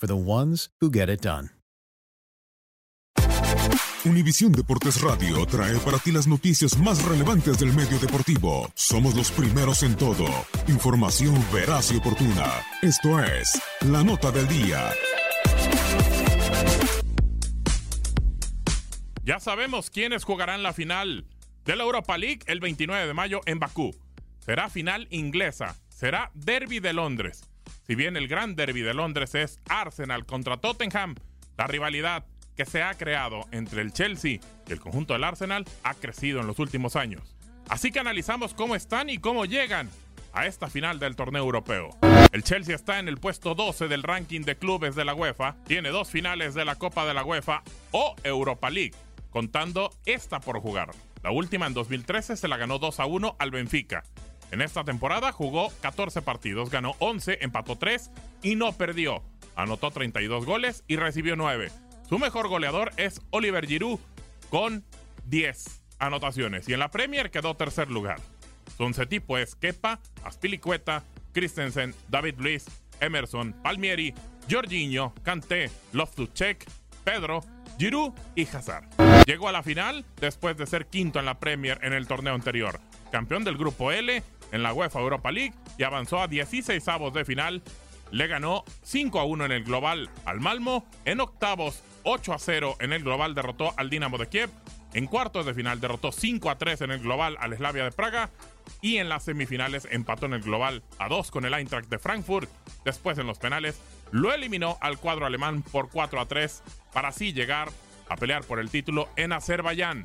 for the ones who get it done. Univisión Deportes Radio trae para ti las noticias más relevantes del medio deportivo. Somos los primeros en todo. Información veraz y oportuna. Esto es La Nota del Día. Ya sabemos quiénes jugarán la final de la Europa League el 29 de mayo en Bakú. Será final inglesa, será Derby de Londres. Si bien el gran Derby de Londres es Arsenal contra Tottenham, la rivalidad que se ha creado entre el Chelsea y el conjunto del Arsenal ha crecido en los últimos años. Así que analizamos cómo están y cómo llegan a esta final del torneo europeo. El Chelsea está en el puesto 12 del ranking de clubes de la UEFA, tiene dos finales de la Copa de la UEFA o Europa League, contando esta por jugar. La última en 2013 se la ganó 2 a 1 al Benfica. En esta temporada jugó 14 partidos, ganó 11, empató 3 y no perdió. Anotó 32 goles y recibió 9. Su mejor goleador es Oliver Giroud con 10 anotaciones y en la Premier quedó tercer lugar. Su once tipo es Kepa, Aspilicueta, Christensen, David Luiz, Emerson, Palmieri, Jorginho, Kanté, Loftus-Cheek, Pedro, Giroud y Hazard. Llegó a la final después de ser quinto en la Premier en el torneo anterior, campeón del grupo L en la UEFA Europa League y avanzó a 16 avos de final. Le ganó 5 a 1 en el global al Malmo, en octavos 8 a 0 en el global derrotó al Dinamo de Kiev. En cuartos de final derrotó 5 a 3 en el global al Slavia de Praga. Y en las semifinales empató en el global a 2 con el Eintracht de Frankfurt. Después en los penales lo eliminó al cuadro alemán por 4 a 3 para así llegar a pelear por el título en Azerbaiyán.